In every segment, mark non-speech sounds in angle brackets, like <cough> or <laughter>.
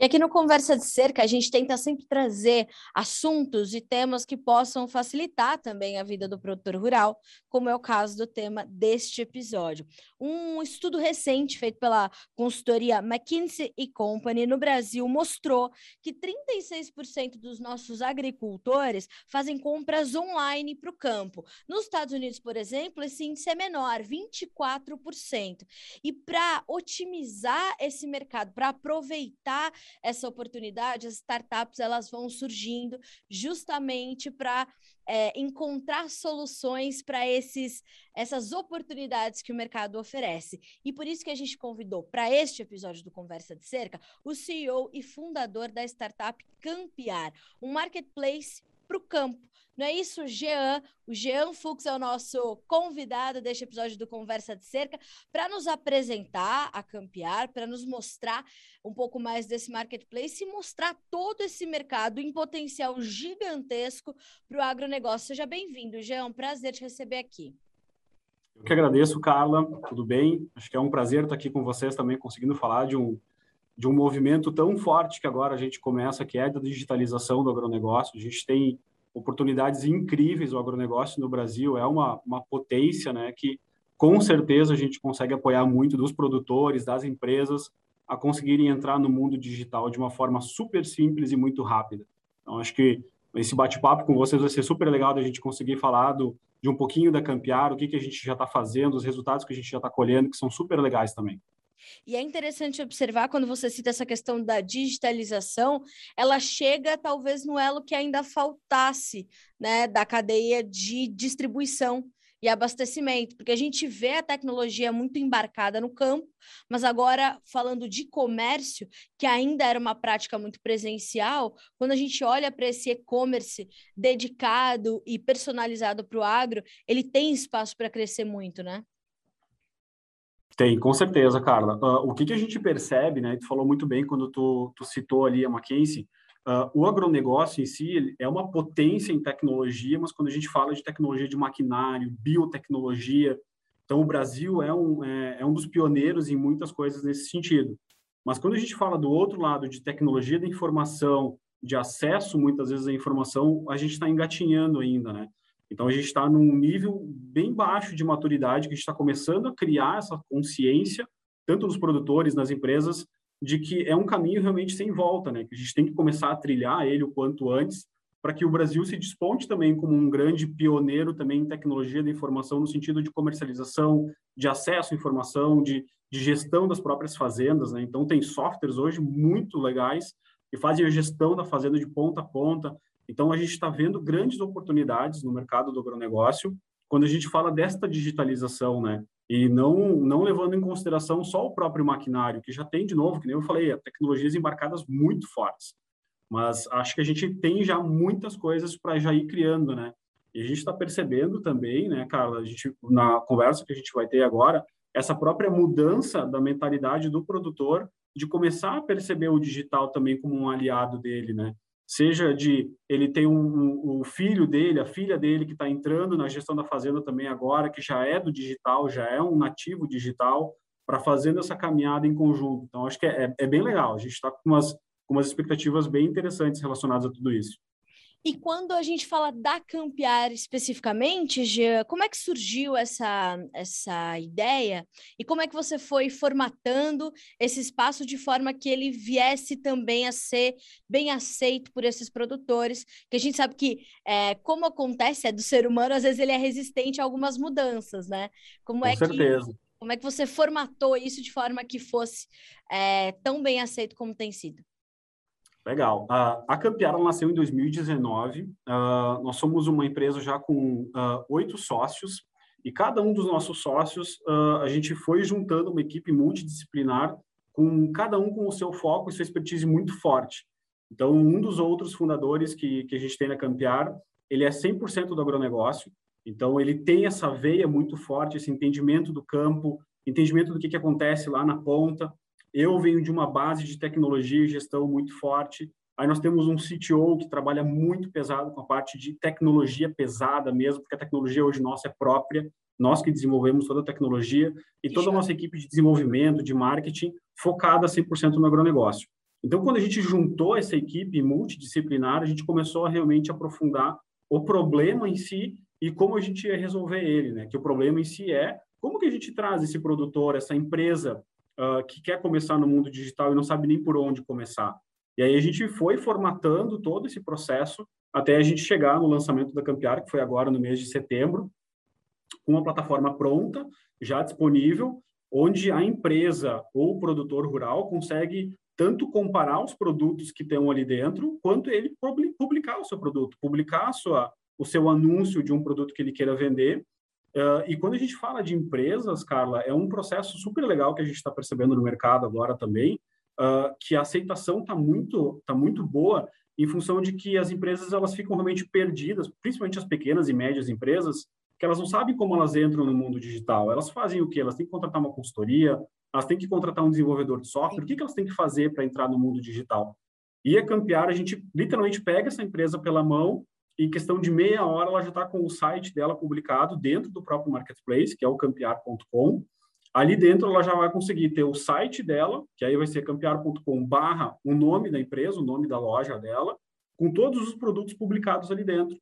E aqui no Conversa de Cerca, a gente tenta sempre trazer assuntos e temas que possam facilitar também a vida do produtor rural, como é o caso do tema deste episódio. Um estudo recente feito pela consultoria McKinsey Company no Brasil mostrou que 36% dos nossos agricultores fazem compras online para o campo. Nos Estados Unidos, por exemplo, esse índice é menor, 24%. E para otimizar esse mercado, para aproveitar essa oportunidade, as startups elas vão surgindo justamente para é, encontrar soluções para esses essas oportunidades que o mercado oferece. E por isso que a gente convidou para este episódio do Conversa de Cerca o CEO e fundador da startup Campear, um marketplace para o campo. Não é isso, Jean? O Jean Fux é o nosso convidado deste episódio do Conversa de Cerca para nos apresentar a Campear, para nos mostrar um pouco mais desse marketplace e mostrar todo esse mercado em potencial gigantesco para o agronegócio. Seja bem-vindo, Jean. Prazer te receber aqui. Eu que agradeço, Carla. Tudo bem? Acho que é um prazer estar aqui com vocês também, conseguindo falar de um, de um movimento tão forte que agora a gente começa, que é da digitalização do agronegócio. A gente tem oportunidades incríveis o agronegócio no Brasil é uma, uma potência, né, que com certeza a gente consegue apoiar muito dos produtores, das empresas a conseguirem entrar no mundo digital de uma forma super simples e muito rápida. Então acho que esse bate-papo com vocês vai ser super legal da gente conseguir falar do, de um pouquinho da Campear, o que, que a gente já está fazendo, os resultados que a gente já está colhendo, que são super legais também. E é interessante observar quando você cita essa questão da digitalização, ela chega talvez no elo que ainda faltasse, né, da cadeia de distribuição e abastecimento, porque a gente vê a tecnologia muito embarcada no campo, mas agora falando de comércio, que ainda era uma prática muito presencial, quando a gente olha para esse e-commerce dedicado e personalizado para o agro, ele tem espaço para crescer muito, né? Tem, com certeza, Carla. Uh, o que, que a gente percebe, né? Tu falou muito bem quando tu, tu citou ali a Mackenzie. Uh, o agronegócio em si é uma potência em tecnologia, mas quando a gente fala de tecnologia de maquinário, biotecnologia, então o Brasil é um, é, é um dos pioneiros em muitas coisas nesse sentido. Mas quando a gente fala do outro lado de tecnologia da informação, de acesso muitas vezes à informação, a gente está engatinhando ainda, né? Então, a gente está num nível bem baixo de maturidade, que a gente está começando a criar essa consciência, tanto dos produtores, nas empresas, de que é um caminho realmente sem volta, né? Que a gente tem que começar a trilhar ele o quanto antes, para que o Brasil se desponte também como um grande pioneiro também em tecnologia da informação, no sentido de comercialização, de acesso à informação, de, de gestão das próprias fazendas, né? Então, tem softwares hoje muito legais que fazem a gestão da fazenda de ponta a ponta, então, a gente está vendo grandes oportunidades no mercado do agronegócio quando a gente fala desta digitalização, né? E não, não levando em consideração só o próprio maquinário, que já tem, de novo, que nem eu falei, tecnologias embarcadas muito fortes. Mas acho que a gente tem já muitas coisas para já ir criando, né? E a gente está percebendo também, né, Carla, a gente, na conversa que a gente vai ter agora, essa própria mudança da mentalidade do produtor de começar a perceber o digital também como um aliado dele, né? Seja de ele tem um, um, o filho dele, a filha dele que está entrando na gestão da fazenda também agora, que já é do digital, já é um nativo digital, para fazendo essa caminhada em conjunto. Então, acho que é, é, é bem legal. A gente está com umas, com umas expectativas bem interessantes relacionadas a tudo isso. E quando a gente fala da Campear especificamente, Gia, como é que surgiu essa, essa ideia e como é que você foi formatando esse espaço de forma que ele viesse também a ser bem aceito por esses produtores? Que a gente sabe que, é, como acontece, é do ser humano, às vezes ele é resistente a algumas mudanças, né? Como Com é certeza. Que, como é que você formatou isso de forma que fosse é, tão bem aceito como tem sido? Legal. Uh, a Campiara nasceu em 2019. Uh, ah, nós somos uma empresa já com ah, oito sócios e cada um dos nossos sócios a gente foi juntando uma equipe multidisciplinar com cada um com o seu foco e sua expertise muito forte. Então, um dos outros fundadores que, que a gente tem na Campiar, ele é 100% do agronegócio. Então, ele tem essa veia muito forte, esse entendimento do campo, entendimento do que, que acontece lá na ponta. Eu venho de uma base de tecnologia e gestão muito forte. Aí nós temos um CTO que trabalha muito pesado com a parte de tecnologia pesada mesmo, porque a tecnologia hoje nossa é própria, nós que desenvolvemos toda a tecnologia e toda a nossa equipe de desenvolvimento, de marketing, focada 100% no agronegócio. Então, quando a gente juntou essa equipe multidisciplinar, a gente começou a realmente aprofundar o problema em si e como a gente ia resolver ele, né? Que o problema em si é como que a gente traz esse produtor, essa empresa uh, que quer começar no mundo digital e não sabe nem por onde começar. E aí a gente foi formatando todo esse processo até a gente chegar no lançamento da Campear, que foi agora no mês de setembro, com uma plataforma pronta, já disponível, onde a empresa ou o produtor rural consegue tanto comparar os produtos que estão ali dentro, quanto ele publicar o seu produto, publicar sua, o seu anúncio de um produto que ele queira vender. Uh, e quando a gente fala de empresas, Carla, é um processo super legal que a gente está percebendo no mercado agora também, uh, que a aceitação está muito, tá muito boa em função de que as empresas elas ficam realmente perdidas, principalmente as pequenas e médias empresas, que elas não sabem como elas entram no mundo digital. Elas fazem o quê? Elas têm que contratar uma consultoria, elas têm que contratar um desenvolvedor de software. O que, que elas têm que fazer para entrar no mundo digital? E a Campear, a gente literalmente pega essa empresa pela mão em questão de meia hora ela já está com o site dela publicado dentro do próprio marketplace, que é o campear.com. Ali dentro ela já vai conseguir ter o site dela, que aí vai ser campear.com barra o nome da empresa, o nome da loja dela, com todos os produtos publicados ali dentro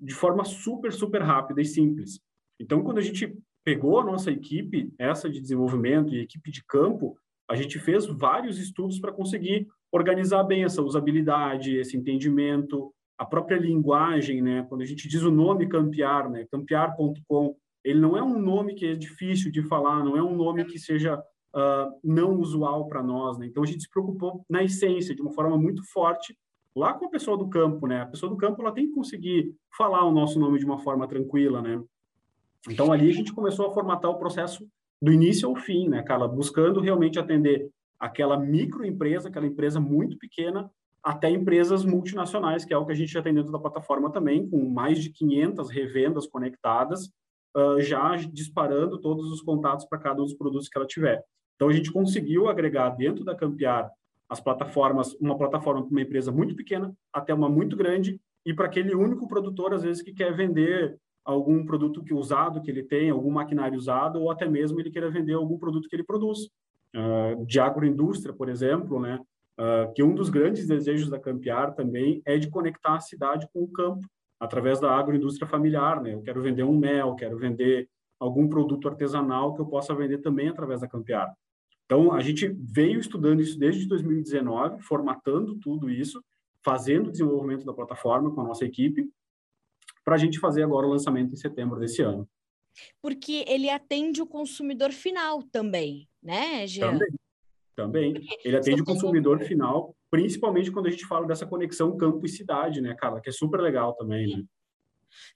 de forma super, super rápida e simples. Então, quando a gente pegou a nossa equipe, essa de desenvolvimento e equipe de campo, a gente fez vários estudos para conseguir organizar bem essa usabilidade, esse entendimento, a própria linguagem, né? Quando a gente diz o nome Campear, né? Campear.com, ele não é um nome que é difícil de falar, não é um nome que seja uh, não usual para nós, né? Então a gente se preocupou na essência, de uma forma muito forte, lá com a pessoa do campo, né? A pessoa do campo ela tem que conseguir falar o nosso nome de uma forma tranquila, né? Então ali a gente começou a formatar o processo do início ao fim, né, Carla? Buscando realmente atender aquela microempresa, aquela empresa muito pequena, até empresas multinacionais, que é o que a gente já tem dentro da plataforma também, com mais de 500 revendas conectadas, uh, já disparando todos os contatos para cada um dos produtos que ela tiver. Então a gente conseguiu agregar dentro da Campear as plataformas, uma plataforma para uma empresa muito pequena até uma muito grande e para aquele único produtor às vezes que quer vender algum produto que usado que ele tem, algum maquinário usado ou até mesmo ele queira vender algum produto que ele produz. Uh, de agroindústria, por exemplo, né? Uh, que um dos grandes desejos da Campear também é de conectar a cidade com o campo através da agroindústria familiar, né? Eu quero vender um mel, quero vender algum produto artesanal que eu possa vender também através da Campear. Então, a gente veio estudando isso desde 2019, formatando tudo isso, fazendo o desenvolvimento da plataforma com a nossa equipe, para a gente fazer agora o lançamento em setembro desse ano. Porque ele atende o consumidor final também, né, Jean? Também. Também. Ele atende o consumidor final, principalmente quando a gente fala dessa conexão campo e cidade, né, Carla? Que é super legal também, né?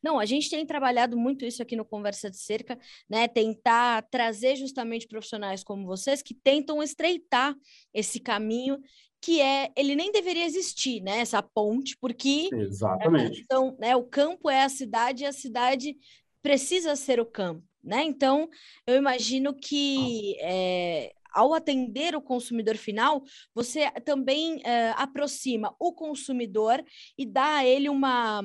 Não, a gente tem trabalhado muito isso aqui no Conversa de Cerca, né? Tentar trazer justamente profissionais como vocês que tentam estreitar esse caminho que é ele nem deveria existir, né? Essa ponte, porque exatamente. Então, né? O campo é a cidade e a cidade precisa ser o campo, né? Então, eu imagino que é, ao atender o consumidor final, você também é, aproxima o consumidor e dá a ele uma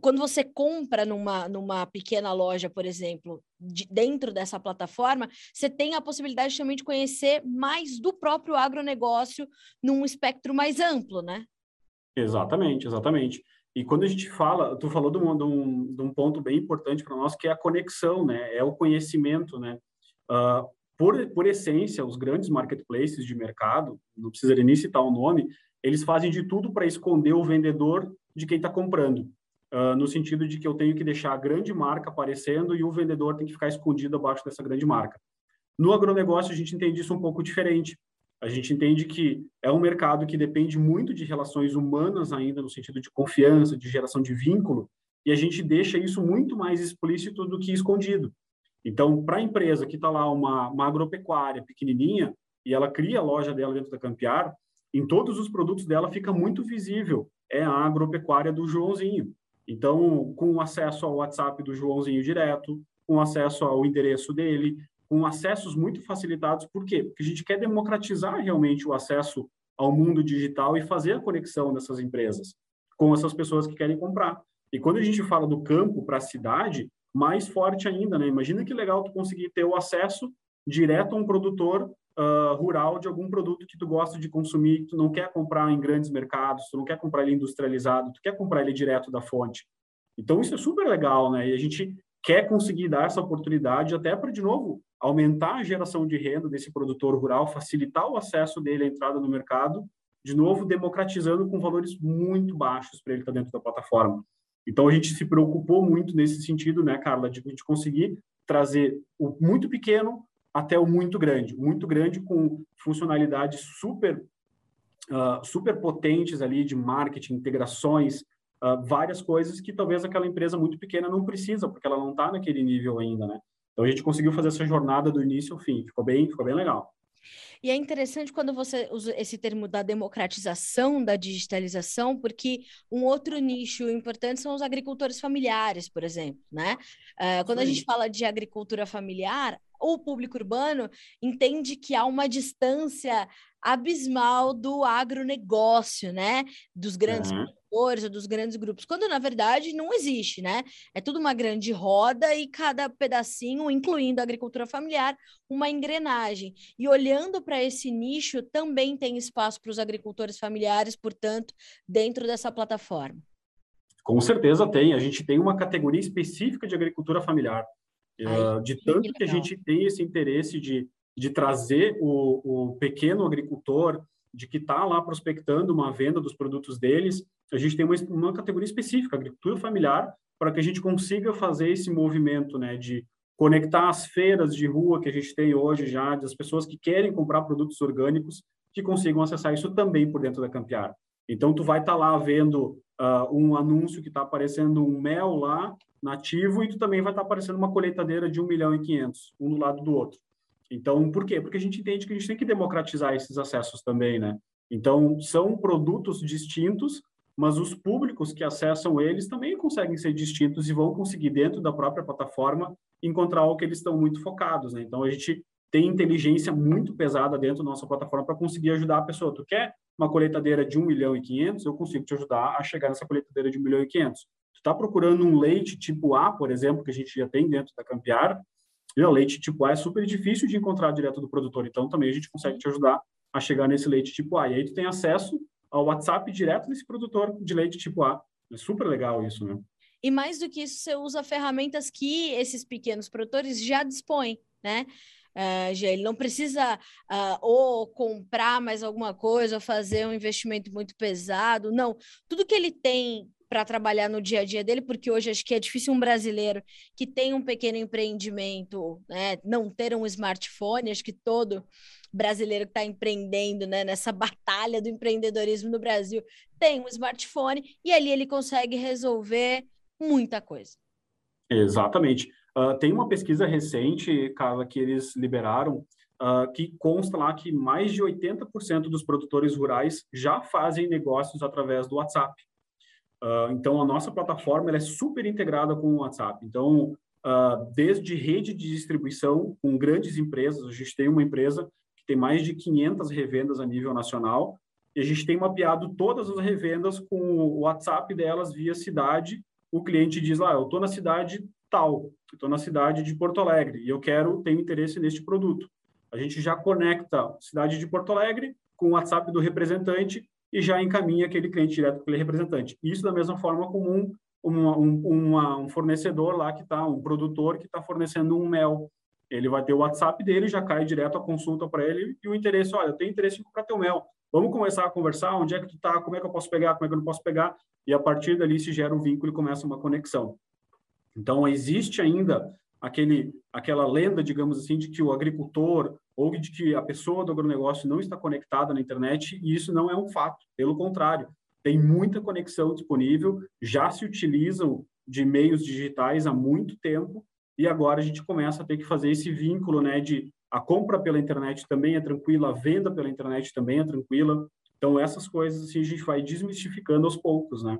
quando você compra numa, numa pequena loja, por exemplo, de, dentro dessa plataforma, você tem a possibilidade também de conhecer mais do próprio agronegócio num espectro mais amplo, né? Exatamente, exatamente. E quando a gente fala, tu falou de um, de um, de um ponto bem importante para nós, que é a conexão, né? É o conhecimento, né? Uh, por, por essência, os grandes marketplaces de mercado, não precisaria nem citar o nome, eles fazem de tudo para esconder o vendedor de quem está comprando uh, no sentido de que eu tenho que deixar a grande marca aparecendo e o vendedor tem que ficar escondido abaixo dessa grande marca. No agronegócio, a gente entende isso um pouco diferente. A gente entende que é um mercado que depende muito de relações humanas ainda, no sentido de confiança, de geração de vínculo, e a gente deixa isso muito mais explícito do que escondido. Então, para a empresa que está lá, uma, uma agropecuária pequenininha, e ela cria a loja dela dentro da Campear, em todos os produtos dela fica muito visível, é a agropecuária do Joãozinho. Então, com acesso ao WhatsApp do Joãozinho direto, com acesso ao endereço dele, com acessos muito facilitados. Por quê? Porque a gente quer democratizar realmente o acesso ao mundo digital e fazer a conexão dessas empresas com essas pessoas que querem comprar. E quando a gente fala do campo para a cidade, mais forte ainda, né? Imagina que legal tu conseguir ter o acesso direto a um produtor uh, rural de algum produto que tu gosta de consumir, tu não quer comprar em grandes mercados, tu não quer comprar ele industrializado, tu quer comprar ele direto da fonte. Então isso é super legal, né? E a gente quer conseguir dar essa oportunidade até para de novo aumentar a geração de renda desse produtor rural, facilitar o acesso dele à entrada no mercado, de novo democratizando com valores muito baixos para ele estar dentro da plataforma. Então a gente se preocupou muito nesse sentido, né, Carla, de, de conseguir trazer o muito pequeno até o muito grande, o muito grande com funcionalidades super uh, super potentes ali de marketing, integrações, uh, várias coisas que talvez aquela empresa muito pequena não precisa, porque ela não está naquele nível ainda, né? Então a gente conseguiu fazer essa jornada do início ao fim, ficou bem, ficou bem legal. E é interessante quando você usa esse termo da democratização, da digitalização, porque um outro nicho importante são os agricultores familiares, por exemplo, né? Uh, quando a gente fala de agricultura familiar, o público urbano entende que há uma distância abismal do agronegócio, né? Dos grandes uhum. produtores ou dos grandes grupos, quando na verdade não existe, né? É tudo uma grande roda e cada pedacinho, incluindo a agricultura familiar, uma engrenagem. E olhando para esse nicho, também tem espaço para os agricultores familiares, portanto, dentro dessa plataforma. Com certeza tem. A gente tem uma categoria específica de agricultura familiar. Ai, uh, de tanto que, que a gente tem esse interesse de de trazer o, o pequeno agricultor, de que está lá prospectando uma venda dos produtos deles, a gente tem uma, uma categoria específica, agricultura familiar, para que a gente consiga fazer esse movimento, né, de conectar as feiras de rua que a gente tem hoje já, das pessoas que querem comprar produtos orgânicos, que consigam acessar isso também por dentro da Campear. Então, tu vai estar tá lá vendo uh, um anúncio que está aparecendo um mel lá, nativo, e tu também vai estar aparecendo uma colheitadeira de 1 milhão e 500, um do lado do outro. Então, por quê? Porque a gente entende que a gente tem que democratizar esses acessos também, né? Então, são produtos distintos, mas os públicos que acessam eles também conseguem ser distintos e vão conseguir, dentro da própria plataforma, encontrar o que eles estão muito focados, né? Então, a gente tem inteligência muito pesada dentro da nossa plataforma para conseguir ajudar a pessoa. Tu quer uma colheitadeira de 1 milhão e 500, eu consigo te ajudar a chegar nessa colheitadeira de 1 milhão e 500. Tu está procurando um leite tipo A, por exemplo, que a gente já tem dentro da Campear, e o leite tipo A é super difícil de encontrar direto do produtor, então também a gente consegue te ajudar a chegar nesse leite tipo A. E aí tu tem acesso ao WhatsApp direto desse produtor de leite tipo A. É super legal isso, né? E mais do que isso, você usa ferramentas que esses pequenos produtores já dispõem, né? Uh, ele não precisa uh, ou comprar mais alguma coisa, ou fazer um investimento muito pesado, não. Tudo que ele tem para trabalhar no dia a dia dele, porque hoje acho que é difícil um brasileiro que tem um pequeno empreendimento, né, não ter um smartphone. Acho que todo brasileiro que está empreendendo né, nessa batalha do empreendedorismo no Brasil tem um smartphone e ali ele consegue resolver muita coisa. Exatamente. Uh, tem uma pesquisa recente, Carla, que eles liberaram, uh, que consta lá que mais de 80% dos produtores rurais já fazem negócios através do WhatsApp. Uh, então, a nossa plataforma é super integrada com o WhatsApp. Então, uh, desde rede de distribuição com grandes empresas, a gente tem uma empresa que tem mais de 500 revendas a nível nacional, e a gente tem mapeado todas as revendas com o WhatsApp delas via cidade. O cliente diz lá, eu estou na cidade tal, estou na cidade de Porto Alegre e eu quero ter interesse neste produto. A gente já conecta cidade de Porto Alegre com o WhatsApp do representante e já encaminha aquele cliente direto para aquele representante. Isso da mesma forma como um, uma, um, uma, um fornecedor lá que está, um produtor que está fornecendo um mel. Ele vai ter o WhatsApp dele, já cai direto a consulta para ele e o interesse, olha, eu tenho interesse em comprar teu mel. Vamos começar a conversar, onde é que tu está, como é que eu posso pegar, como é que eu não posso pegar, e a partir dali se gera um vínculo e começa uma conexão. Então, existe ainda aquele, aquela lenda, digamos assim, de que o agricultor ou de que a pessoa do agronegócio não está conectada na internet, e isso não é um fato. Pelo contrário, tem muita conexão disponível, já se utilizam de meios digitais há muito tempo, e agora a gente começa a ter que fazer esse vínculo, né, de a compra pela internet também é tranquila, a venda pela internet também é tranquila. Então, essas coisas assim, a gente vai desmistificando aos poucos, né?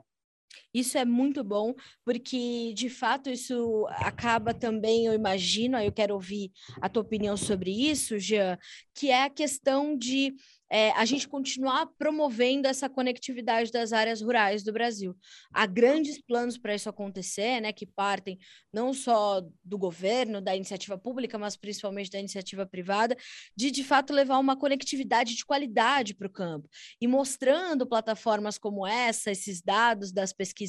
Isso é muito bom, porque de fato isso acaba também, eu imagino, aí eu quero ouvir a tua opinião sobre isso, Jean, que é a questão de é, a gente continuar promovendo essa conectividade das áreas rurais do Brasil. Há grandes planos para isso acontecer, né, que partem não só do governo, da iniciativa pública, mas principalmente da iniciativa privada, de de fato levar uma conectividade de qualidade para o campo e mostrando plataformas como essa, esses dados das pesquisas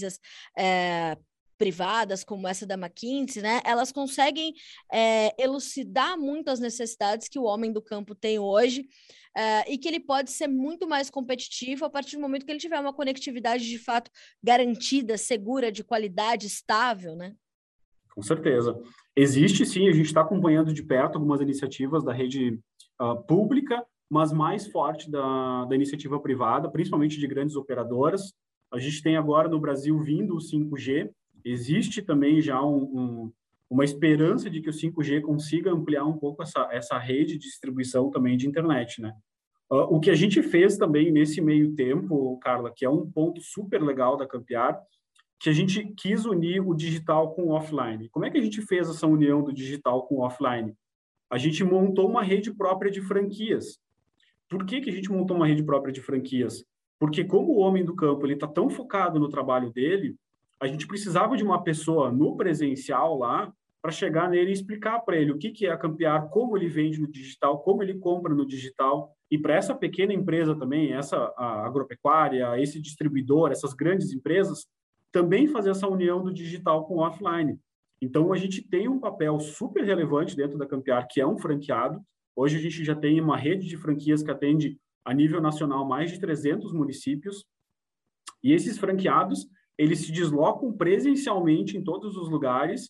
é, privadas, como essa da McKinsey, né, elas conseguem é, elucidar muito as necessidades que o homem do campo tem hoje é, e que ele pode ser muito mais competitivo a partir do momento que ele tiver uma conectividade de fato garantida, segura, de qualidade, estável, né? Com certeza. Existe sim, a gente está acompanhando de perto algumas iniciativas da rede uh, pública, mas mais forte da, da iniciativa privada, principalmente de grandes operadoras. A gente tem agora no Brasil vindo o 5G, existe também já um, um, uma esperança de que o 5G consiga ampliar um pouco essa, essa rede de distribuição também de internet, né? Uh, o que a gente fez também nesse meio tempo, Carla, que é um ponto super legal da Campear, que a gente quis unir o digital com o offline. Como é que a gente fez essa união do digital com o offline? A gente montou uma rede própria de franquias. Por que, que a gente montou uma rede própria de franquias? Porque como o homem do campo ele está tão focado no trabalho dele, a gente precisava de uma pessoa no presencial lá para chegar nele e explicar para ele o que, que é a Campear, como ele vende no digital, como ele compra no digital. E para essa pequena empresa também, essa agropecuária, esse distribuidor, essas grandes empresas, também fazer essa união do digital com o offline. Então, a gente tem um papel super relevante dentro da Campear, que é um franqueado. Hoje, a gente já tem uma rede de franquias que atende a nível nacional mais de 300 municípios. E esses franqueados, eles se deslocam presencialmente em todos os lugares,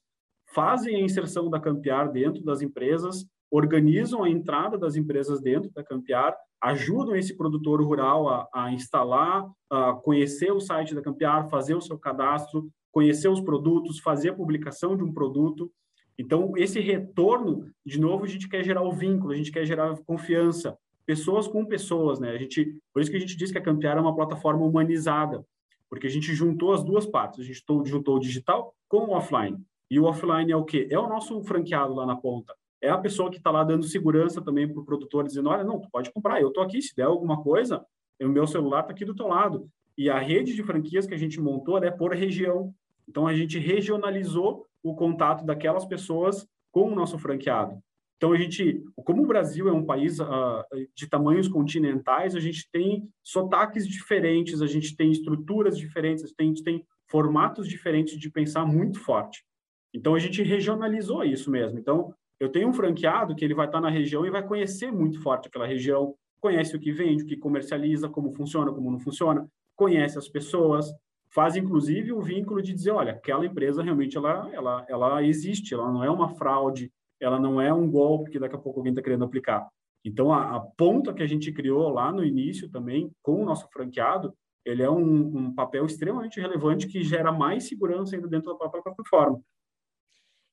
fazem a inserção da Campear dentro das empresas, organizam a entrada das empresas dentro da Campear, ajudam esse produtor rural a, a instalar, a conhecer o site da Campear, fazer o seu cadastro, conhecer os produtos, fazer a publicação de um produto. Então, esse retorno, de novo, a gente quer gerar o vínculo, a gente quer gerar confiança, pessoas com pessoas, né? A gente, por isso que a gente diz que a Campear é uma plataforma humanizada, porque a gente juntou as duas partes. A gente juntou o digital com o offline. E o offline é o quê? É o nosso franqueado lá na ponta. É a pessoa que está lá dando segurança também para o produtor, dizendo, olha, não, tu pode comprar, eu estou aqui, se der alguma coisa, o meu celular está aqui do teu lado. E a rede de franquias que a gente montou é por região. Então, a gente regionalizou o contato daquelas pessoas com o nosso franqueado. Então, a gente, como o Brasil é um país uh, de tamanhos continentais, a gente tem sotaques diferentes, a gente tem estruturas diferentes, a gente tem formatos diferentes de pensar muito forte. Então, a gente regionalizou isso mesmo. Então, eu tenho um franqueado que ele vai estar na região e vai conhecer muito forte aquela região, conhece o que vende, o que comercializa, como funciona, como não funciona, conhece as pessoas, faz inclusive o vínculo de dizer, olha, aquela empresa realmente ela, ela, ela existe, ela não é uma fraude, ela não é um golpe que daqui a pouco alguém está querendo aplicar. Então, a, a, ponta que a gente criou lá no início também, com o nosso franqueado, ele é um, um papel extremamente relevante que gera mais segurança ainda dentro da própria plataforma.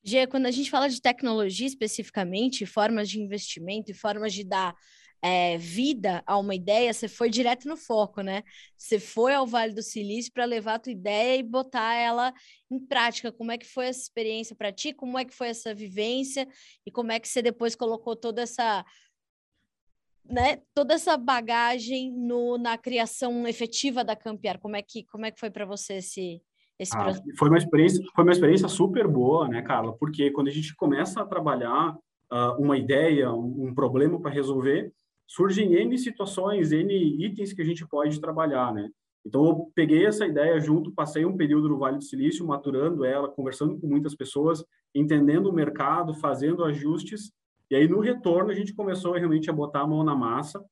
Gê, quando a gente fala de tecnologia especificamente, formas de investimento e formas de dar é, vida a uma ideia, você foi direto no foco, né? Você foi ao Vale do Silício para levar a tua ideia e botar ela em prática. Como é que foi essa experiência para ti? Como é que foi essa vivência? E como é que você depois colocou toda essa né, toda essa bagagem no, na criação efetiva da Campear? Como é que como é que foi para você esse esse ah, foi uma experiência foi uma experiência super boa, né, Carla? Porque quando a gente começa a trabalhar uh, uma ideia, um, um problema para resolver, surgem N situações, N itens que a gente pode trabalhar, né? Então, eu peguei essa ideia junto, passei um período no Vale do Silício, maturando ela, conversando com muitas pessoas, entendendo o mercado, fazendo ajustes, e aí, no retorno, a gente começou realmente a botar a mão na massa,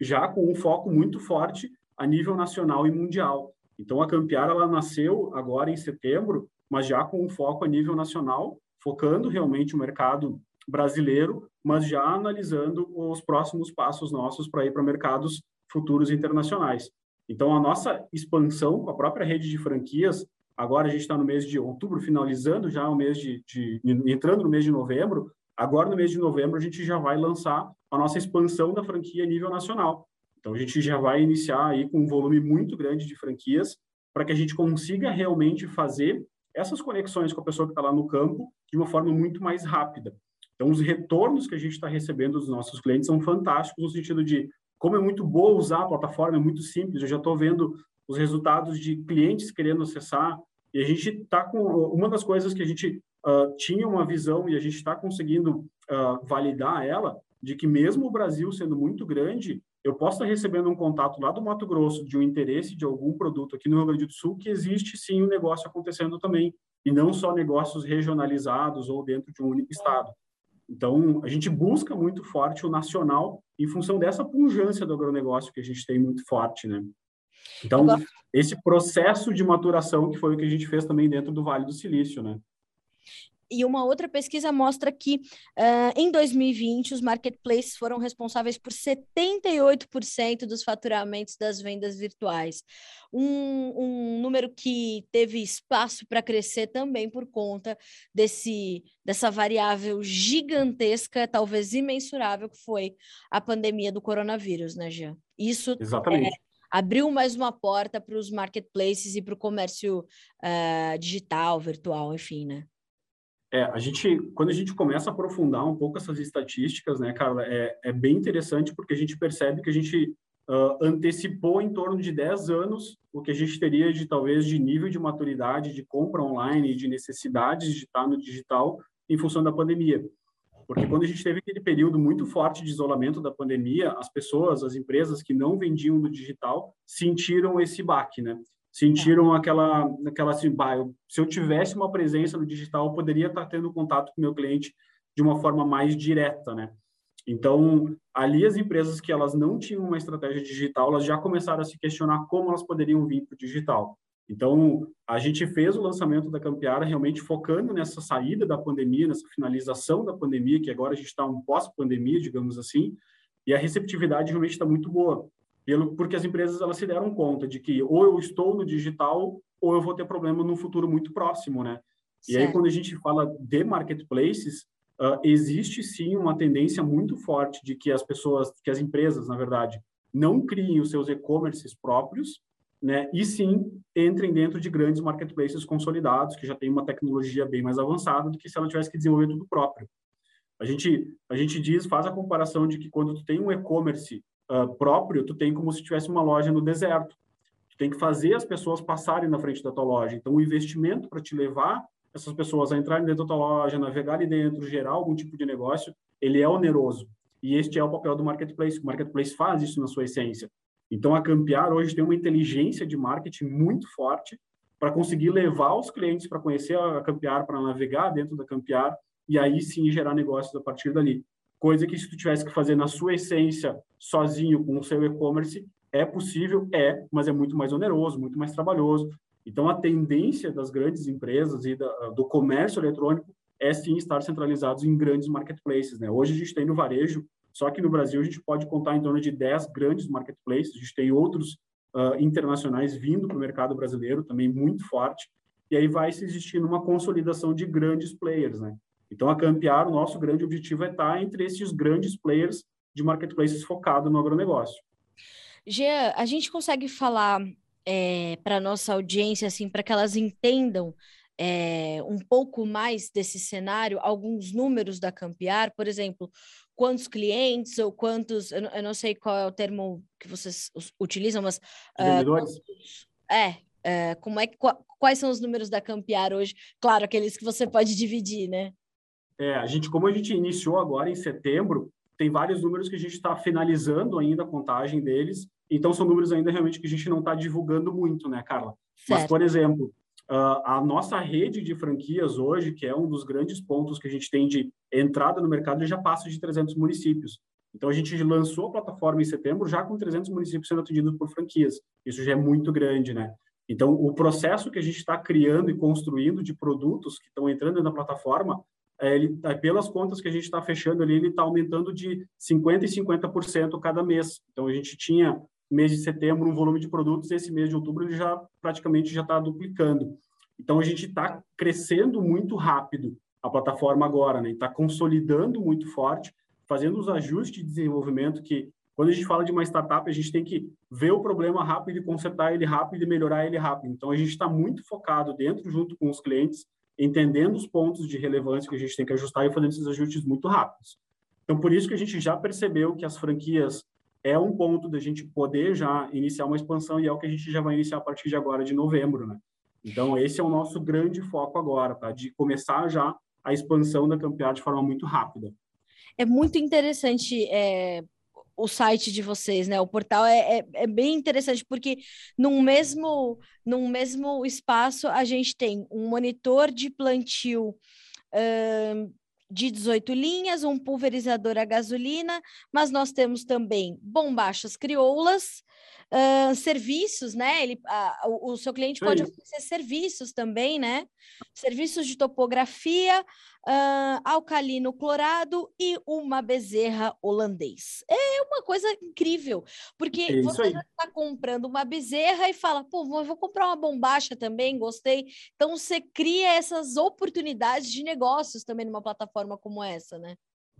já com um foco muito forte a nível nacional e mundial. Então, a Campear, ela nasceu agora em setembro, mas já com um foco a nível nacional, focando realmente o mercado brasileiro, mas já analisando os próximos passos nossos para ir para mercados futuros internacionais. Então, a nossa expansão com a própria rede de franquias, agora a gente está no mês de outubro, finalizando já o mês de, de, entrando no mês de novembro, agora no mês de novembro a gente já vai lançar a nossa expansão da franquia a nível nacional. Então, a gente já vai iniciar aí com um volume muito grande de franquias, para que a gente consiga realmente fazer essas conexões com a pessoa que está lá no campo de uma forma muito mais rápida. Então, os retornos que a gente está recebendo dos nossos clientes são fantásticos no sentido de como é muito boa usar a plataforma, é muito simples. Eu já estou vendo os resultados de clientes querendo acessar e a gente está com uma das coisas que a gente uh, tinha uma visão e a gente está conseguindo uh, validar ela de que mesmo o Brasil sendo muito grande, eu posso estar recebendo um contato lá do Mato Grosso de um interesse de algum produto aqui no Rio Grande do Sul, que existe sim um negócio acontecendo também, e não só negócios regionalizados ou dentro de um único estado. Então, a gente busca muito forte o nacional em função dessa pungência do agronegócio que a gente tem muito forte, né? Então, esse processo de maturação que foi o que a gente fez também dentro do Vale do Silício, né? E uma outra pesquisa mostra que uh, em 2020 os marketplaces foram responsáveis por 78% dos faturamentos das vendas virtuais. Um, um número que teve espaço para crescer também por conta desse, dessa variável gigantesca, talvez imensurável, que foi a pandemia do coronavírus, né, Jean? Isso Exatamente. É, abriu mais uma porta para os marketplaces e para o comércio uh, digital, virtual, enfim, né? É, a gente, quando a gente começa a aprofundar um pouco essas estatísticas, né, Carla, é, é bem interessante porque a gente percebe que a gente uh, antecipou em torno de 10 anos o que a gente teria de talvez de nível de maturidade de compra online, de necessidades de estar no digital em função da pandemia. Porque quando a gente teve aquele período muito forte de isolamento da pandemia, as pessoas, as empresas que não vendiam no digital sentiram esse baque, né? Sentiram aquela, aquela assim, bah, eu, se eu tivesse uma presença no digital, eu poderia estar tendo contato com meu cliente de uma forma mais direta, né? Então, ali as empresas que elas não tinham uma estratégia digital, elas já começaram a se questionar como elas poderiam vir para o digital. Então, a gente fez o lançamento da Campeara realmente focando nessa saída da pandemia, nessa finalização da pandemia, que agora a gente está um pós-pandemia, digamos assim, e a receptividade realmente está muito boa pelo, porque as empresas elas se deram conta de que ou eu estou no digital ou eu vou ter problema no futuro muito próximo, né? Certo. E aí quando a gente fala de marketplaces, uh, existe sim uma tendência muito forte de que as pessoas, que as empresas, na verdade, não criem os seus e-commerces próprios, né? E sim entrem dentro de grandes marketplaces consolidados que já têm uma tecnologia bem mais avançada do que se ela tivesse que desenvolver tudo próprio. A gente a gente diz, faz a comparação de que quando tu tem um e-commerce uh, próprio, tu tem como se tivesse uma loja no deserto. Tu tem que fazer as pessoas passarem na frente da tua loja. Então, o investimento para te levar essas pessoas a entrarem dentro da tua loja, navegar ali dentro, gerar algum tipo de negócio, ele é oneroso. E este é o papel do marketplace. O marketplace faz isso na sua essência. Então, a Campear hoje tem uma inteligência de marketing muito forte para conseguir levar os clientes para conhecer a Campear, para navegar dentro da Campear e aí sim gerar negócios a partir dali coisa que se tu tivesse que fazer na sua essência sozinho com o seu e-commerce é possível, é, mas é muito mais oneroso, muito mais trabalhoso. Então a tendência das grandes empresas e da, do comércio eletrônico é sim estar centralizados em grandes marketplaces, né? Hoje a gente tem no varejo, só que no Brasil a gente pode contar em torno de 10 grandes marketplaces, a gente tem outros uh, internacionais vindo para o mercado brasileiro também muito forte, e aí vai se existindo uma consolidação de grandes players, né? Então, a Campear, o nosso grande objetivo é estar entre esses grandes players de marketplaces focado no agronegócio. Jean, a gente consegue falar é, para a nossa audiência, assim, para que elas entendam é, um pouco mais desse cenário, alguns números da Campear, por exemplo, quantos clientes ou quantos, eu não, eu não sei qual é o termo que vocês utilizam, mas... Ah, Vendedores? Uh, é, é, como é, quais são os números da Campear hoje? Claro, aqueles que você pode <laughs> dividir, né? É, a gente, como a gente iniciou agora em setembro, tem vários números que a gente está finalizando ainda a contagem deles, então são números ainda realmente que a gente não está divulgando muito, né, Carla? Certo. Mas, por exemplo, uh, a nossa rede de franquias hoje, que é um dos grandes pontos que a gente tem de entrada no mercado, já passa de 300 municípios. Então, a gente lançou a plataforma em setembro já com 300 municípios sendo atendidos por franquias. Isso já é muito grande, né? Então, o processo que a gente está criando e construindo de produtos que estão entrando na plataforma ele, é, pelas contas que a gente está fechando ali, ele está aumentando de 50% e 50% cada mês. Então, a gente tinha, mês de setembro, um volume de produtos, esse mês de outubro ele já praticamente já está duplicando. Então, a gente está crescendo muito rápido a plataforma agora, né? Está consolidando muito forte, fazendo os ajustes de desenvolvimento que quando a gente fala de uma startup, a gente tem que ver o problema rápido e consertar ele rápido e melhorar ele rápido. Então, a gente está muito focado dentro, junto com os clientes, entendendo os pontos de relevância que a gente tem que ajustar e fazendo esses ajustes muito rápidos. Então, por isso que a gente já percebeu que as franquias é um ponto da gente poder já iniciar uma expansão e é o que a gente já vai iniciar a partir de agora, de novembro, né? Então, esse é o nosso grande foco agora, tá? De começar já a expansão da Campear de forma muito rápida. É muito interessante é, o site de vocês, né? O portal é, é, é, bem interessante, porque num mesmo, num mesmo espaço a gente tem um monitor de plantio uh, de 18 linhas, um pulverizador a gasolina, mas nós temos também bombachas crioulas, uh, serviços, né? Ele, uh, o, o, seu cliente pode oferecer serviços também, né? Serviços de topografia, uh, alcalino clorado e uma bezerra holandês. É uma coisa incrível, porque é você está comprando uma bezerra e fala, pô, vou, vou comprar uma bombacha também, gostei. Então você cria essas oportunidades de negócios também numa plataforma como essa, né?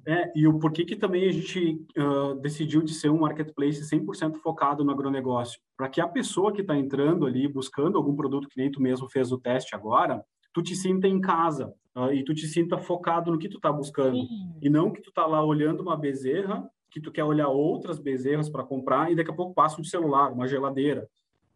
É, e o porquê que também a gente uh, decidiu de ser um marketplace 100% focado no agronegócio, para que a pessoa que está entrando ali buscando algum produto que nem tu mesmo fez o teste agora, tu te sinta em casa uh, e tu te sinta focado no que tu está buscando Sim. e não que tu está lá olhando uma bezerra, que tu quer olhar outras bezerras para comprar e daqui a pouco passa um celular, uma geladeira.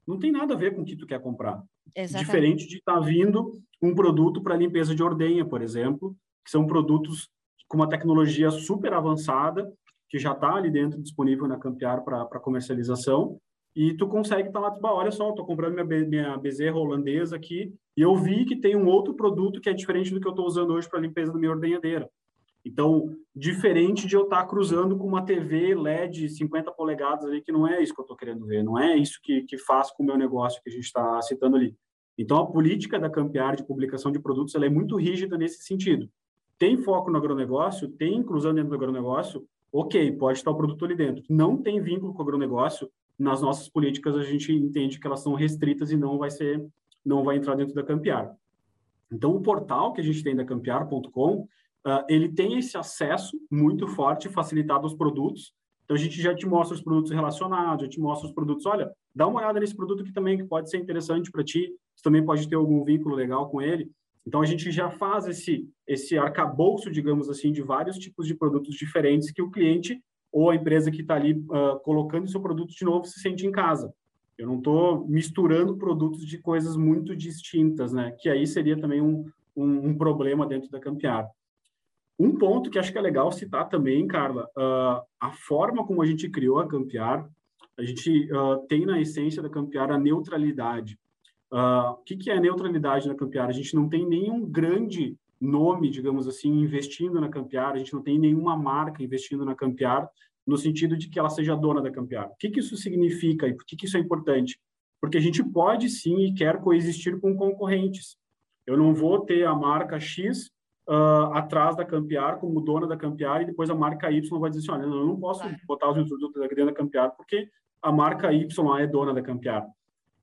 Não tem nada a ver com o que tu quer comprar. Exatamente. Diferente de estar tá vindo um produto para limpeza de ordenha, por exemplo, que são produtos com uma tecnologia super avançada, que já está ali dentro disponível na Campear para comercialização, e tu consegue estar tá lá, tipo, olha só, estou comprando minha, minha bezerra holandesa aqui, e eu vi que tem um outro produto que é diferente do que eu estou usando hoje para limpeza da minha ordenhadeira. Então, diferente de eu estar tá cruzando com uma TV LED 50 polegadas ali, que não é isso que eu estou querendo ver, não é isso que, que faz com o meu negócio que a gente está citando ali. Então, a política da Campear de publicação de produtos ela é muito rígida nesse sentido tem foco no agronegócio, tem inclusão dentro do agronegócio, ok, pode estar o produto ali dentro. Não tem vínculo com o agronegócio, nas nossas políticas a gente entende que elas são restritas e não vai ser, não vai entrar dentro da Campear. Então, o portal que a gente tem da campear.com, uh, ah, ele tem esse acesso muito forte, facilitado aos produtos. Então, a gente já te mostra os produtos relacionados, já te mostra os produtos. Olha, dá uma olhada nesse produto aqui também, que pode ser interessante para ti. Você também pode ter algum vínculo legal com ele. Então, a gente já faz esse, esse arcabouço, digamos assim, de vários tipos de produtos diferentes que o cliente ou a empresa que está ali uh, colocando seu produto de novo se sente em casa. Eu não estou misturando produtos de coisas muito distintas, né? Que aí seria também um, um, um, problema dentro da Campear. Um ponto que acho que é legal citar também, Carla, uh, a forma como a gente criou a Campear, a gente uh, tem na essência da Campear a neutralidade. Uh, o que, que é neutralidade na Campear? A gente não tem nenhum grande nome, digamos assim, investindo na Campear, a gente não tem nenhuma marca investindo na Campear, no sentido de que ela seja dona da Campear. O que, que isso significa e por que, que isso é importante? Porque a gente pode sim e quer coexistir com concorrentes. Eu não vou ter a marca X uh, atrás da Campear como dona da Campear e depois a marca Y vai dizer assim, olha, eu não posso botar os meus produtos dentro da Campear porque a marca Y é dona da Campear.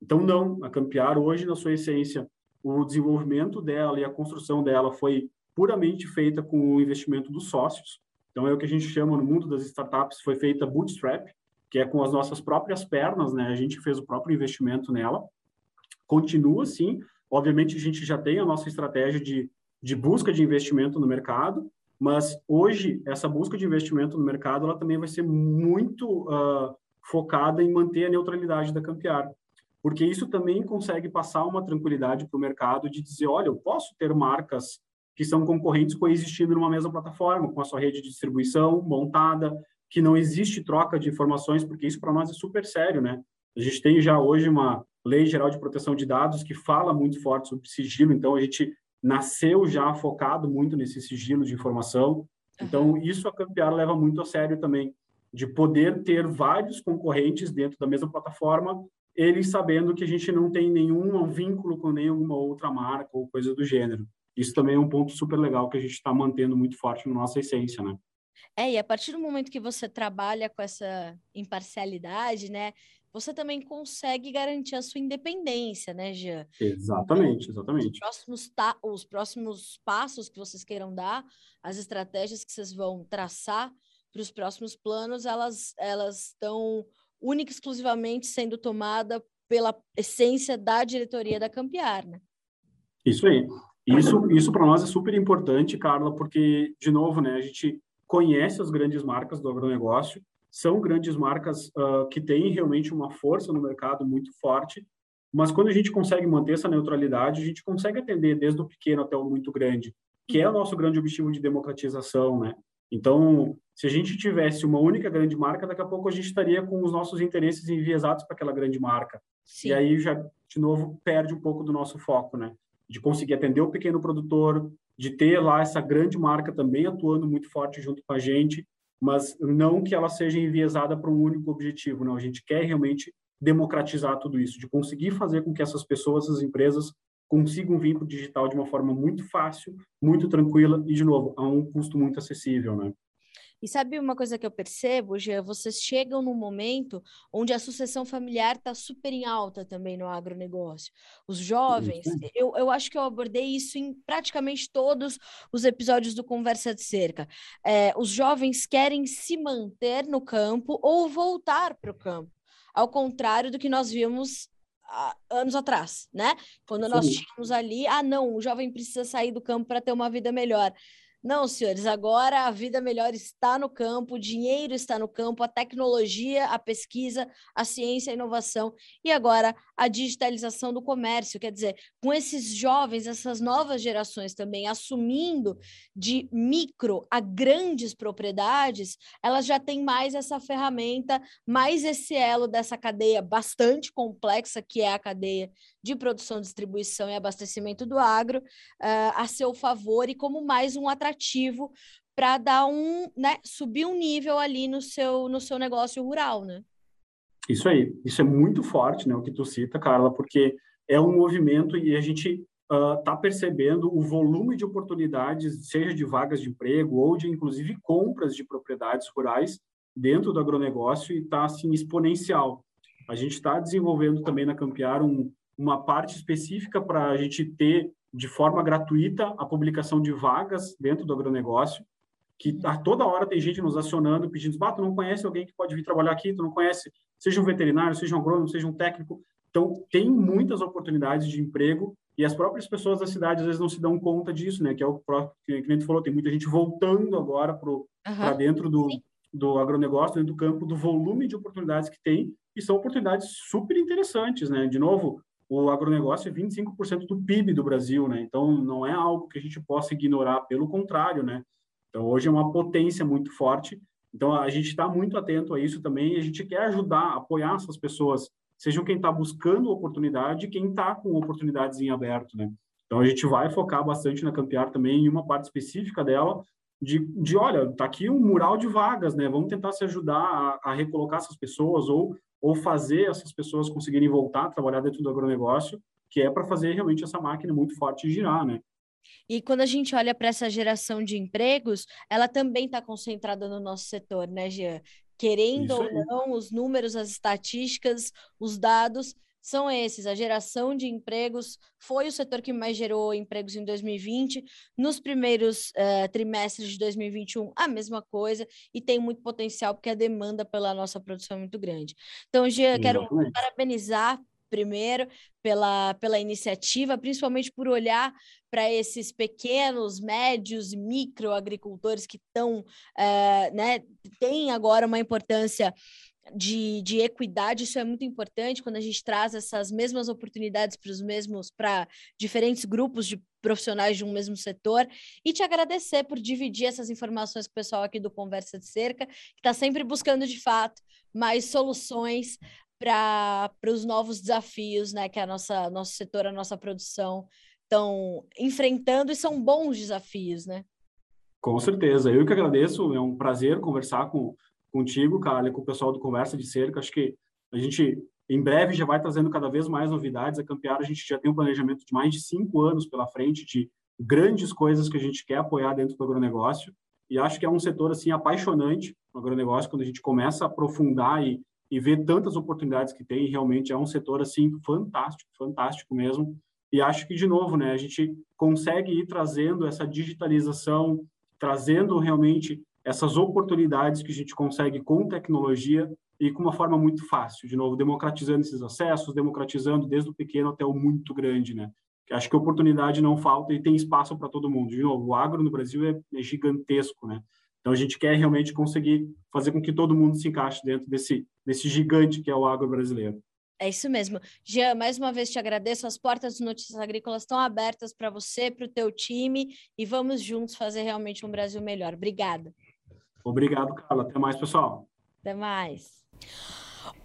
Então, não, a Campear hoje, na sua essência, o desenvolvimento dela e a construção dela foi puramente feita com o investimento dos sócios. Então, é o que a gente chama no mundo das startups, foi feita bootstrap, que é com as nossas próprias pernas, né? A gente fez o próprio investimento nela. Continua assim, obviamente a gente já tem a nossa estratégia de, de busca de investimento no mercado, mas hoje essa busca de investimento no mercado ela também vai ser muito uh, focada em manter a neutralidade da Campear porque isso também consegue passar uma tranquilidade para o mercado de dizer, olha, eu posso ter marcas que são concorrentes coexistindo numa mesma plataforma, com a sua rede de distribuição montada, que não existe troca de informações, porque isso para nós é super sério, né? A gente tem já hoje uma lei geral de proteção de dados que fala muito forte sobre sigilo, então a gente nasceu já focado muito nesse sigilo de informação. Então, isso a Campear leva muito a sério também, de poder ter vários concorrentes dentro da mesma plataforma eles sabendo que a gente não tem nenhum vínculo com nenhuma outra marca ou coisa do gênero. Isso também é um ponto super legal que a gente está mantendo muito forte na nossa essência, né? É, e a partir do momento que você trabalha com essa imparcialidade, né, você também consegue garantir a sua independência, né, Jean? Exatamente, exatamente. Os próximos, ta os próximos passos que vocês queiram dar, as estratégias que vocês vão traçar, para os próximos planos, elas elas estão única e exclusivamente sendo tomada pela essência da diretoria da Campiar, né? Isso aí. Isso, isso para nós é super importante, Carla, porque, de novo, né, a gente conhece as grandes marcas do agronegócio, são grandes marcas uh, que têm realmente uma força no mercado muito forte, mas quando a gente consegue manter essa neutralidade, a gente consegue atender desde o pequeno até o muito grande, que é o nosso grande objetivo de democratização, né? Então, se a gente tivesse uma única grande marca, daqui a pouco a gente estaria com os nossos interesses enviesados para aquela grande marca. Sim. E aí já, de novo, perde um pouco do nosso foco, né? De conseguir atender o pequeno produtor, de ter lá essa grande marca também atuando muito forte junto com a gente, mas não que ela seja enviesada para um único objetivo, não. A gente quer realmente democratizar tudo isso, de conseguir fazer com que essas pessoas, essas empresas, consigam vir para o digital de uma forma muito fácil, muito tranquila e, de novo, a um custo muito acessível, né? E sabe uma coisa que eu percebo, Jean? Vocês chegam num momento onde a sucessão familiar está super em alta também no agronegócio. Os jovens, eu, eu acho que eu abordei isso em praticamente todos os episódios do Conversa de Cerca. É, os jovens querem se manter no campo ou voltar para o campo, ao contrário do que nós vimos anos atrás, né? Quando nós tínhamos ali, ah, não, o jovem precisa sair do campo para ter uma vida melhor. Não, senhores, agora a vida melhor está no campo, o dinheiro está no campo, a tecnologia, a pesquisa, a ciência, a inovação e agora a digitalização do comércio. Quer dizer, com esses jovens, essas novas gerações também assumindo de micro a grandes propriedades, elas já têm mais essa ferramenta, mais esse elo dessa cadeia bastante complexa que é a cadeia de produção, distribuição e abastecimento do agro uh, a seu favor e como mais um atrativo para dar um, né, subir um nível ali no seu, no seu negócio rural, né? Isso aí, isso é muito forte, né, o que tu cita, Carla, porque é um movimento e a gente está uh, percebendo o volume de oportunidades, seja de vagas de emprego ou de, inclusive, compras de propriedades rurais dentro do agronegócio e está, assim, exponencial. A gente está desenvolvendo também na Campear um, uma parte específica para a gente ter de forma gratuita a publicação de vagas dentro do agronegócio, que a toda hora tem gente nos acionando, pedindo, ah, tu não conhece alguém que pode vir trabalhar aqui, tu não conhece, seja um veterinário, seja um agrônomo, seja um técnico. Então, tem muitas oportunidades de emprego e as próprias pessoas da cidade às vezes não se dão conta disso, né? Que é o próprio que a gente falou, tem muita gente voltando agora para uhum. dentro do, do agronegócio, dentro do campo, do volume de oportunidades que tem, e são oportunidades super interessantes, né? De novo, o agronegócio é 25% do PIB do Brasil, né? Então, não é algo que a gente possa ignorar, pelo contrário, né? Então, hoje é uma potência muito forte. Então, a gente está muito atento a isso também a gente quer ajudar, apoiar essas pessoas, sejam quem está buscando oportunidade quem está com oportunidades em aberto, né? Então, a gente vai focar bastante na Campear também em uma parte específica dela, de, de olha, está aqui um mural de vagas, né? Vamos tentar se ajudar a, a recolocar essas pessoas ou ou fazer essas pessoas conseguirem voltar a trabalhar dentro do agronegócio, que é para fazer realmente essa máquina muito forte girar, né? E quando a gente olha para essa geração de empregos, ela também está concentrada no nosso setor, né, Jean? Querendo ou não, os números, as estatísticas, os dados são esses. A geração de empregos foi o setor que mais gerou empregos em 2020. Nos primeiros uh, trimestres de 2021, a mesma coisa, e tem muito potencial, porque a demanda pela nossa produção é muito grande. Então, Gia, quero parabenizar primeiro pela, pela iniciativa, principalmente por olhar para esses pequenos, médios e micro agricultores que estão, uh, né, têm agora uma importância de, de equidade, isso é muito importante quando a gente traz essas mesmas oportunidades para os mesmos, para diferentes grupos de profissionais de um mesmo setor, e te agradecer por dividir essas informações com o pessoal aqui do Conversa de Cerca, que está sempre buscando de fato mais soluções para os novos desafios né, que a nossa nosso setor, a nossa produção estão enfrentando e são bons desafios, né? Com certeza. Eu que agradeço, é um prazer conversar com contigo, cara, com o pessoal do Conversa de Cerca. Acho que a gente, em breve, já vai trazendo cada vez mais novidades. A Campear, a gente já tem um planejamento de mais de cinco anos pela frente de grandes coisas que a gente quer apoiar dentro do agronegócio. E acho que é um setor, assim, apaixonante, o agronegócio, quando a gente começa a aprofundar e, e ver tantas oportunidades que tem. Realmente é um setor, assim, fantástico, fantástico mesmo. E acho que, de novo, né, a gente consegue ir trazendo essa digitalização, trazendo realmente essas oportunidades que a gente consegue com tecnologia e com uma forma muito fácil, de novo, democratizando esses acessos, democratizando desde o pequeno até o muito grande, né? Acho que oportunidade não falta e tem espaço para todo mundo. De novo, o agro no Brasil é, é, gigantesco, né? Então a gente quer realmente conseguir fazer com que todo mundo se encaixe dentro desse, desse gigante que é o agro brasileiro. É isso mesmo. Jean, mais uma vez te agradeço. As portas do Notícias Agrícolas estão abertas para você, para o teu time, e vamos juntos fazer realmente um Brasil melhor. Obrigada. Obrigado, Carla. Até mais, pessoal. Até mais.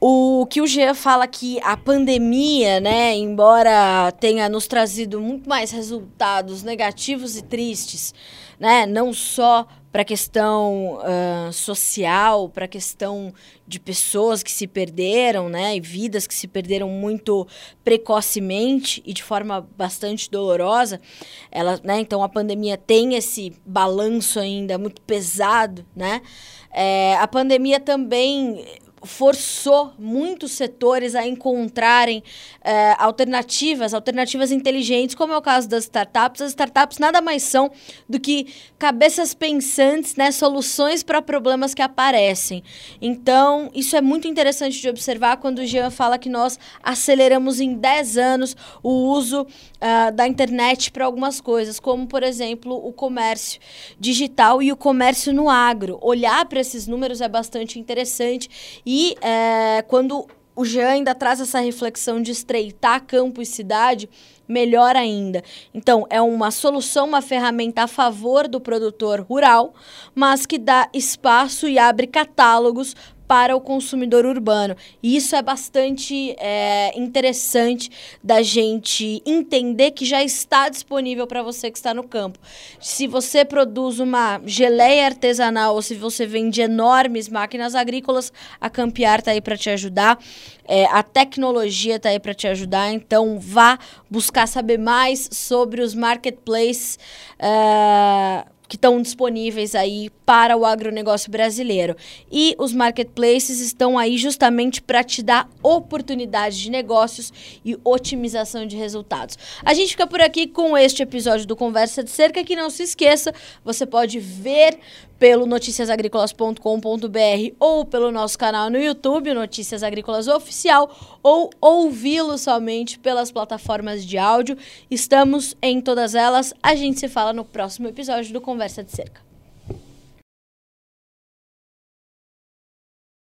O que o Jean fala que a pandemia, né, embora tenha nos trazido muito mais resultados negativos e tristes, né, não só para a questão uh, social, para a questão de pessoas que se perderam, né, e vidas que se perderam muito precocemente e de forma bastante dolorosa. Ela, né, então a pandemia tem esse balanço ainda muito pesado, né? É, a pandemia também forçou muitos setores a encontrarem é, alternativas, alternativas inteligentes, como é o caso das startups. As startups nada mais são do que cabeças pensantes, né, soluções para problemas que aparecem. Então, isso é muito interessante de observar quando o Jean fala que nós aceleramos em 10 anos o uso uh, da internet para algumas coisas, como, por exemplo, o comércio digital e o comércio no agro. Olhar para esses números é bastante interessante e é, quando o Jean ainda traz essa reflexão de estreitar campo e cidade, melhor ainda. Então, é uma solução, uma ferramenta a favor do produtor rural, mas que dá espaço e abre catálogos para o consumidor urbano. E isso é bastante é, interessante da gente entender que já está disponível para você que está no campo. Se você produz uma geleia artesanal ou se você vende enormes máquinas agrícolas, a Campear está aí para te ajudar. É, a tecnologia está aí para te ajudar, então vá buscar saber mais sobre os marketplaces. Uh, que estão disponíveis aí para o agronegócio brasileiro. E os marketplaces estão aí justamente para te dar oportunidades de negócios e otimização de resultados. A gente fica por aqui com este episódio do Conversa de Cerca, que não se esqueça, você pode ver pelo noticiasagricolas.com.br ou pelo nosso canal no YouTube, Notícias Agrícolas Oficial, ou ouvi-lo somente pelas plataformas de áudio. Estamos em todas elas. A gente se fala no próximo episódio do Conversa de Cerca.